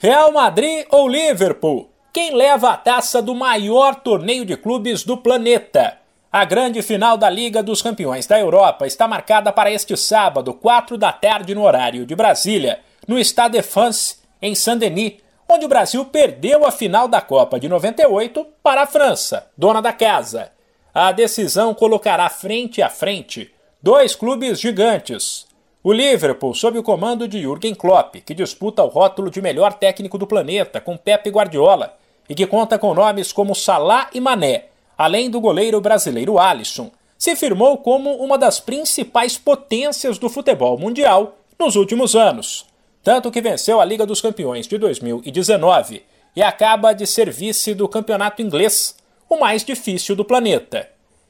Real Madrid ou Liverpool? Quem leva a taça do maior torneio de clubes do planeta? A grande final da Liga dos Campeões da Europa está marcada para este sábado, 4 da tarde, no horário de Brasília, no Stade de France, em Saint-Denis, onde o Brasil perdeu a final da Copa de 98 para a França, dona da casa. A decisão colocará frente a frente dois clubes gigantes, o Liverpool, sob o comando de Jürgen Klopp, que disputa o rótulo de melhor técnico do planeta com Pep Guardiola e que conta com nomes como Salah e Mané, além do goleiro brasileiro Alisson, se firmou como uma das principais potências do futebol mundial nos últimos anos, tanto que venceu a Liga dos Campeões de 2019 e acaba de ser vice do campeonato inglês, o mais difícil do planeta.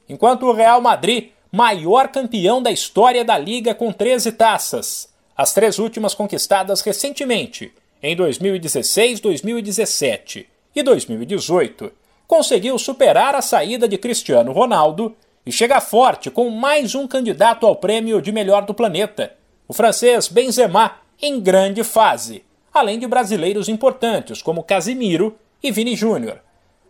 Enquanto o Real Madrid maior campeão da história da liga com 13 taças, as três últimas conquistadas recentemente, em 2016, 2017 e 2018, conseguiu superar a saída de Cristiano Ronaldo e chega forte com mais um candidato ao prêmio de melhor do planeta, o francês Benzema, em grande fase, além de brasileiros importantes como Casimiro e Vini Júnior.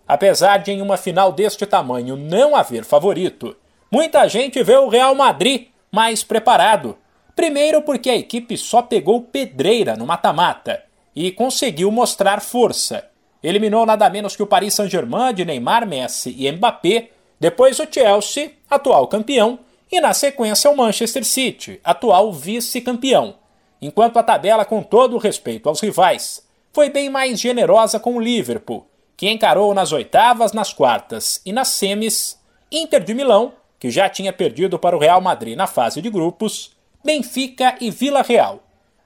Apesar de em uma final deste tamanho não haver favorito, Muita gente vê o Real Madrid mais preparado. Primeiro, porque a equipe só pegou pedreira no mata-mata e conseguiu mostrar força. Eliminou nada menos que o Paris Saint-Germain de Neymar, Messi e Mbappé, depois o Chelsea, atual campeão, e na sequência o Manchester City, atual vice-campeão. Enquanto a tabela, com todo o respeito aos rivais, foi bem mais generosa com o Liverpool, que encarou nas oitavas, nas quartas e nas semis Inter de Milão que já tinha perdido para o Real Madrid na fase de grupos, Benfica e Vila Real.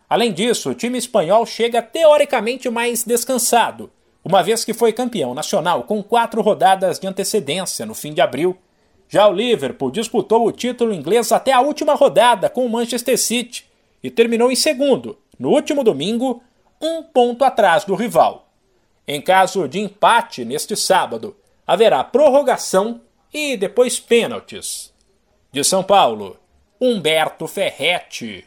Além disso, o time espanhol chega teoricamente mais descansado, uma vez que foi campeão nacional com quatro rodadas de antecedência no fim de abril. Já o Liverpool disputou o título inglês até a última rodada com o Manchester City e terminou em segundo, no último domingo, um ponto atrás do rival. Em caso de empate neste sábado, haverá prorrogação e depois pênaltis. De São Paulo, Humberto Ferretti.